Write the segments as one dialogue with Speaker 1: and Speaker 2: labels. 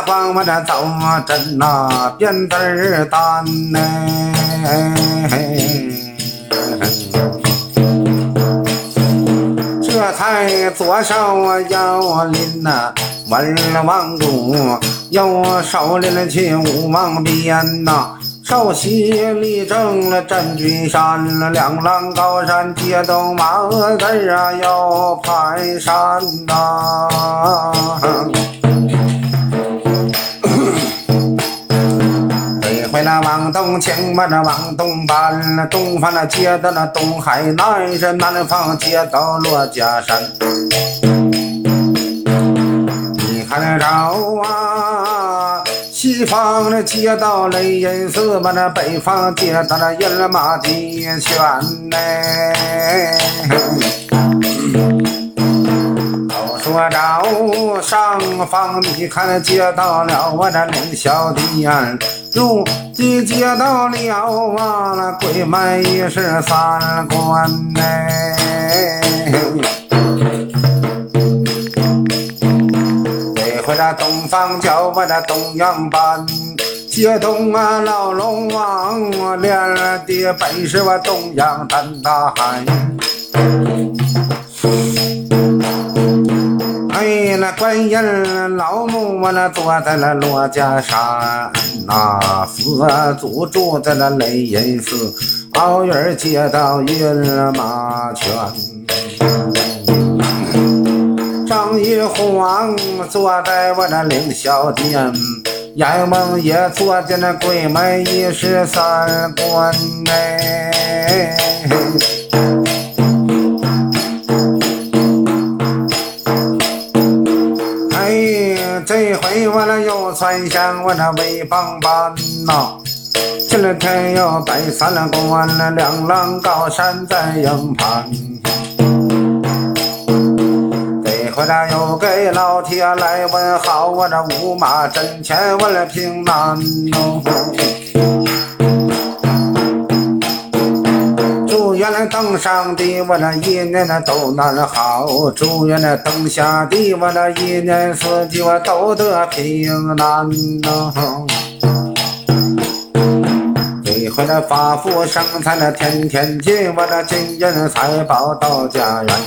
Speaker 1: 慌我这走真呐，扁担儿担呢。这才左手右拎呐，文王公，右手拎了去武王鞭呐。稍息立正了，镇军山了，两浪高山接动马子啊，要排山呐。这东请，我这往东搬，东方那接到那东海南山，南方接到罗家山。你看那着啊！西方那接到雷音寺，把那北方接到那饮马地泉呢。都说着上方，你看接到了我这领小弟呀，如今接到了啊，那鬼门一十三关呢。回这东方叫我这东阳班，接东啊老龙王，我练的本事我东阳胆大汉。观音老母我那坐在那罗家山，那佛祖住在那雷音寺，奥运接到云马泉。张玉皇坐在我那凌霄殿，阎王爷坐在那鬼门一十三关内。我那又算上我那威棒班呐，今天要拜三关了，两浪高山在营盘。得回来又给老铁来问好，我这五马阵前我来平安哦。祝愿那登上的我那一年那都难好，祝愿那登下的我那一年四季我都得平安哦。这回那发福生财那天天进，我那金银财宝到家园。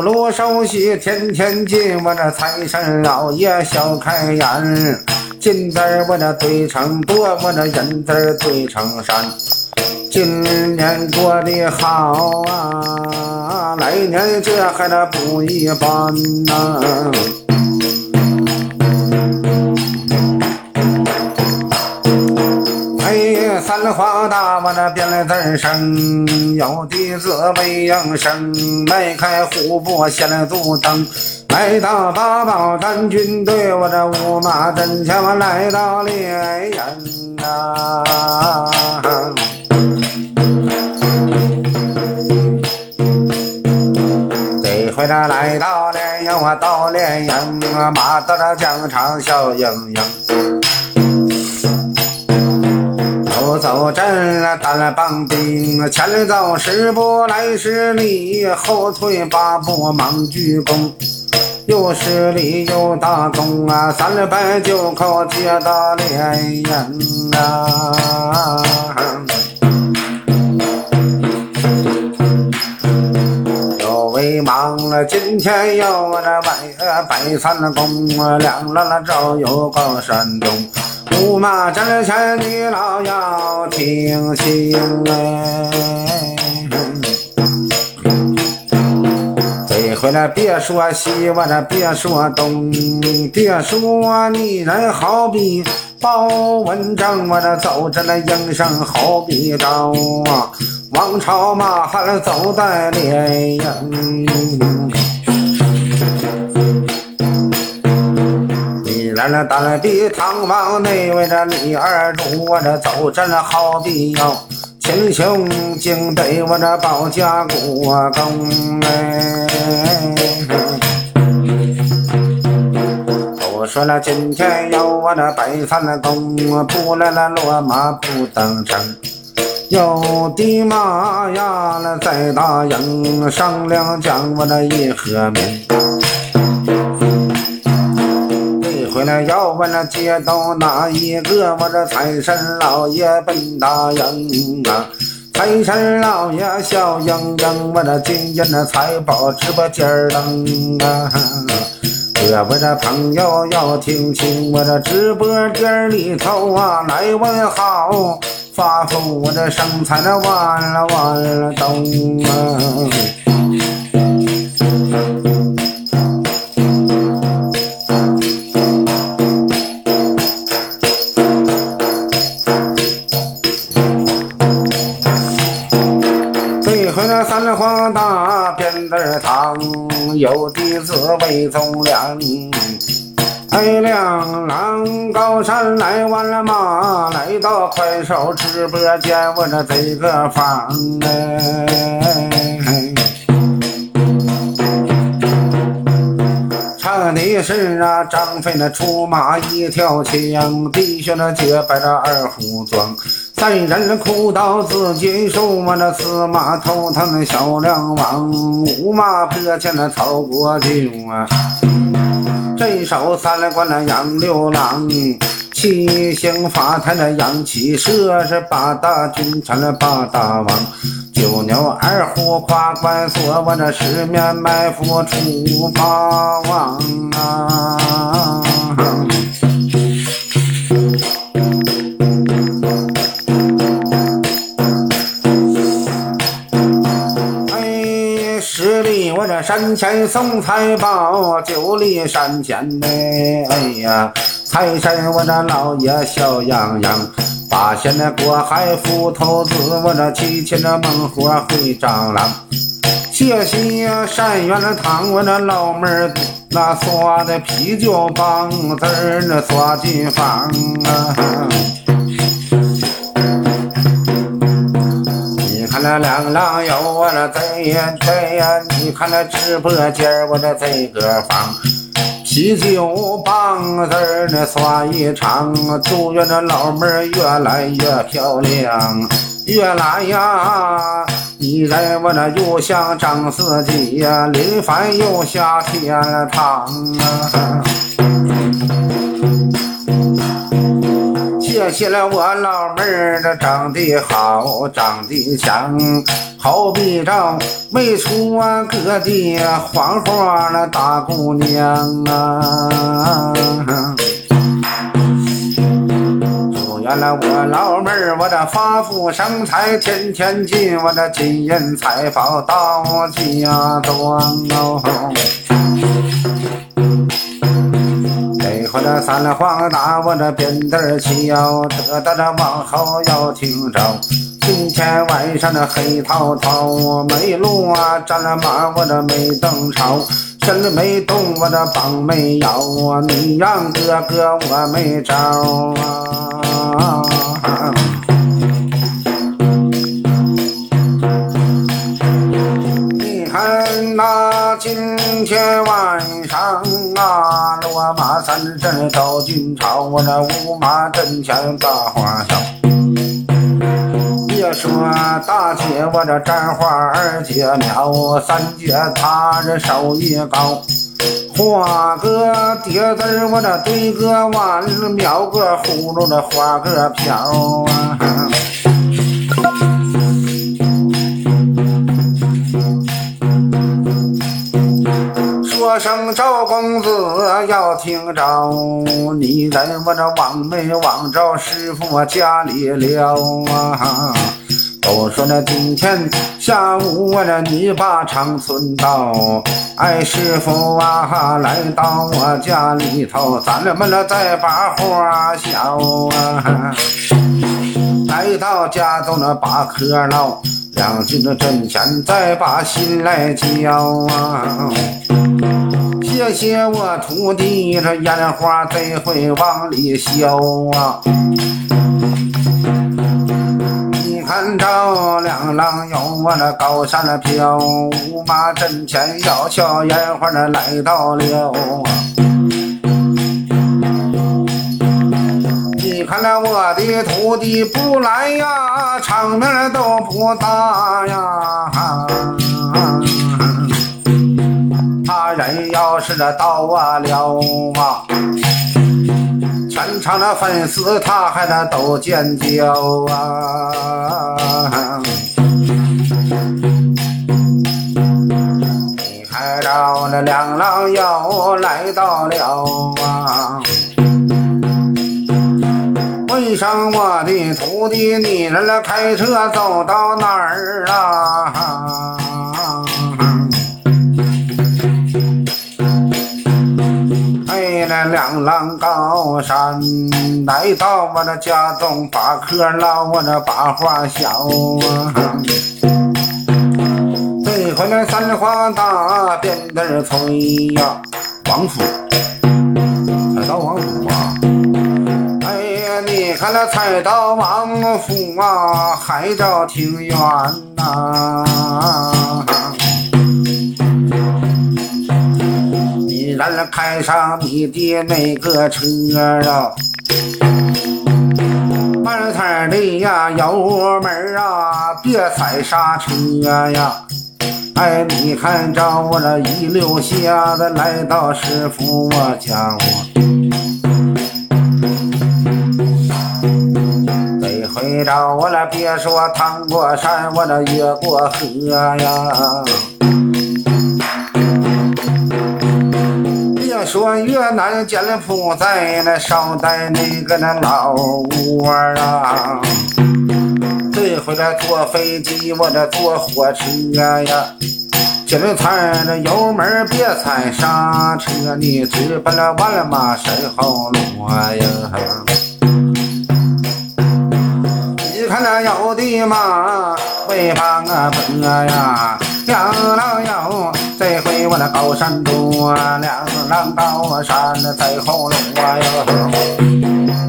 Speaker 1: 路手续天天进，我那财神老爷笑开颜。金子我那堆成多，我那银子堆成山。今年过得好啊，来年这还那不一般呐。哎三花大，我那变了字声，有的字为应声，迈开虎步先足蹬，来到八宝山军队，我这五马阵前我来到猎人啊，来到连营，我到连营，马到了疆场笑盈盈。走走阵，单了棒兵，前走十步来十里，后退八步忙鞠躬。又十里又大功啊，三拜九叩皆大连人啊。今天要我这拜拜三公，两了了照有高山东。五马阵前，你老要听清嘞！这回来别说西，我这别说东，别说你人好比包文正，我这走着那营生好比刀啊！王朝马汉走在连营。咱那单比唐王那位这李二柱，我这走着那好比哟，秦琼敬对我这保家国公哎。我说那今天要我那拜三公，不来那落马不登城，有的马呀那在大营商量将我那一和面。回来要问那接到哪一个？我这财神老爷奔大营啊！财神老爷笑盈盈，我这今夜那财宝直播间儿啊！各位的朋友要听清，我的直播间里头啊来问好，发福我的生财那完了完了东啊！三皇大扁担堂，有弟子魏忠良。哎，两郎高山来完了马，来到快手直播间，我这这个房哎。唱的是啊，张飞那出马一条枪，弟兄那结拜了二虎庄。三人哭到自己手，我那司马头疼的小梁王，五马坡前那曹国舅啊，镇守三关那杨六郎，七星法台那杨七蛇，是八大军臣那八大王，九牛二虎跨关锁，我那十面埋伏出八王啊。前送财宝，九里山前呢，哎呀，财神我这老爷笑洋洋，八仙那过海扶头子，我这七擒那猛虎会蟑螂，谢谢山院的糖，我那老妹儿那刷的啤酒棒子儿那刷进房啊。那两郎有我那贼呀贼呀，你看那直播间我这这个房，啤酒棒子那刷一场，祝愿那老妹儿越来越漂亮，越来呀，你在我那又像张四季呀，临凡又下天堂啊。谢了我老妹儿，这长得好，长得强，好比着没出啊个的黄花那大姑娘啊。祝愿了我老妹儿，我这发福生财，天天进我这金银财宝到家庄哦。我这三皇大，我这扁担敲，得得这往后要听着。今天晚上那黑滔滔，没路啊，站了马，我这没登朝，身没动，我这膀没摇啊，你让哥哥我没招啊。你看那今天晚马三阵走进朝，我那五马阵前把花笑。别说大姐，我这簪花二姐妙，三姐她这手艺高，画个蝶字我这对个弯，描个葫芦，这画个瓢啊。声赵公子要听着，你在我这望没望着师傅我家里了啊？都说那今天下午我这你把长村到，哎师傅啊来到我家里头，咱们俩再把话消啊。来到家中那把客唠，两军的阵前再把心来交啊。谢谢我徒弟，这烟花贼会往里销啊！你看着两郎有我那高山的飘，五马阵前要瞧烟花那来到了啊！你看那我的徒弟不来呀，场面都不大呀！人要是这到啊了啊，全场的粉丝他还得都尖叫啊！你看着那两郎又来到了啊！问上我的徒弟，你那开车走到哪儿啊？来到我的家中，把客唠，我这把话笑啊。这回来三花大，鞭子催呀，王府，才到王府啊。哎呀，你看那才到王府啊，还着挺远呐。咱开上你的那个车啊，慢踩的呀油门儿啊，别踩刹车呀！哎，你看着我这一溜下子来到师傅我家我，这回着我了别说趟过山，我这越过河呀。说越南柬埔寨那捎带那个那老窝啊，这回来坐飞机，我这坐火车呀，今儿踩着油门别踩刹车，你直奔了完了马身后路呀。你看那有的马为帮啊奔呀，两郎有。这回我那高山多啊，两浪高山在后路啊哟。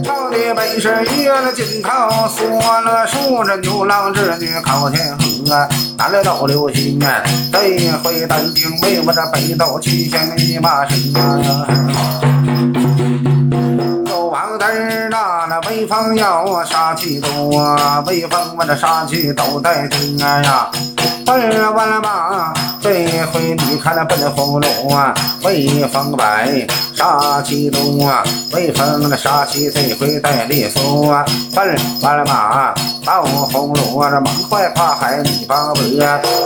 Speaker 1: 朝的本是月了紧靠，锁了树这牛郎织女靠天河，哪来都流星啊？这回单兵为我这北斗七星一马身啊。有王字那那威风要我杀气多，威风我这杀气都带劲呀。奔完了马，这回你看那奔红路啊，威风摆，杀气多啊，威风那杀气这回带利索啊。奔完了马，到红路啊，这猛快跨海你把伯，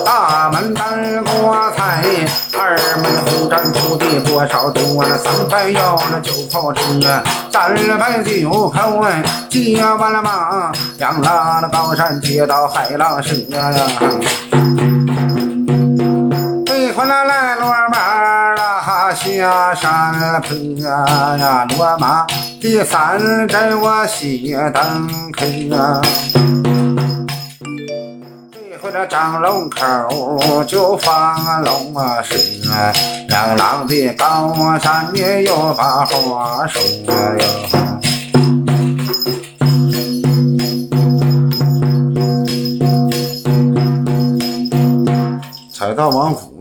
Speaker 1: 大门单挂彩，二门红毡铺地多少多，那三排腰那九口车，三排九口哎，接完了马，两拉那高山接到海浪声呀。我那来来罗马了，下山坡呀，罗马第三阵我熄灯客。这回这张龙口就放龙啊蛇，两郎的高山也有把话说呀。到王府。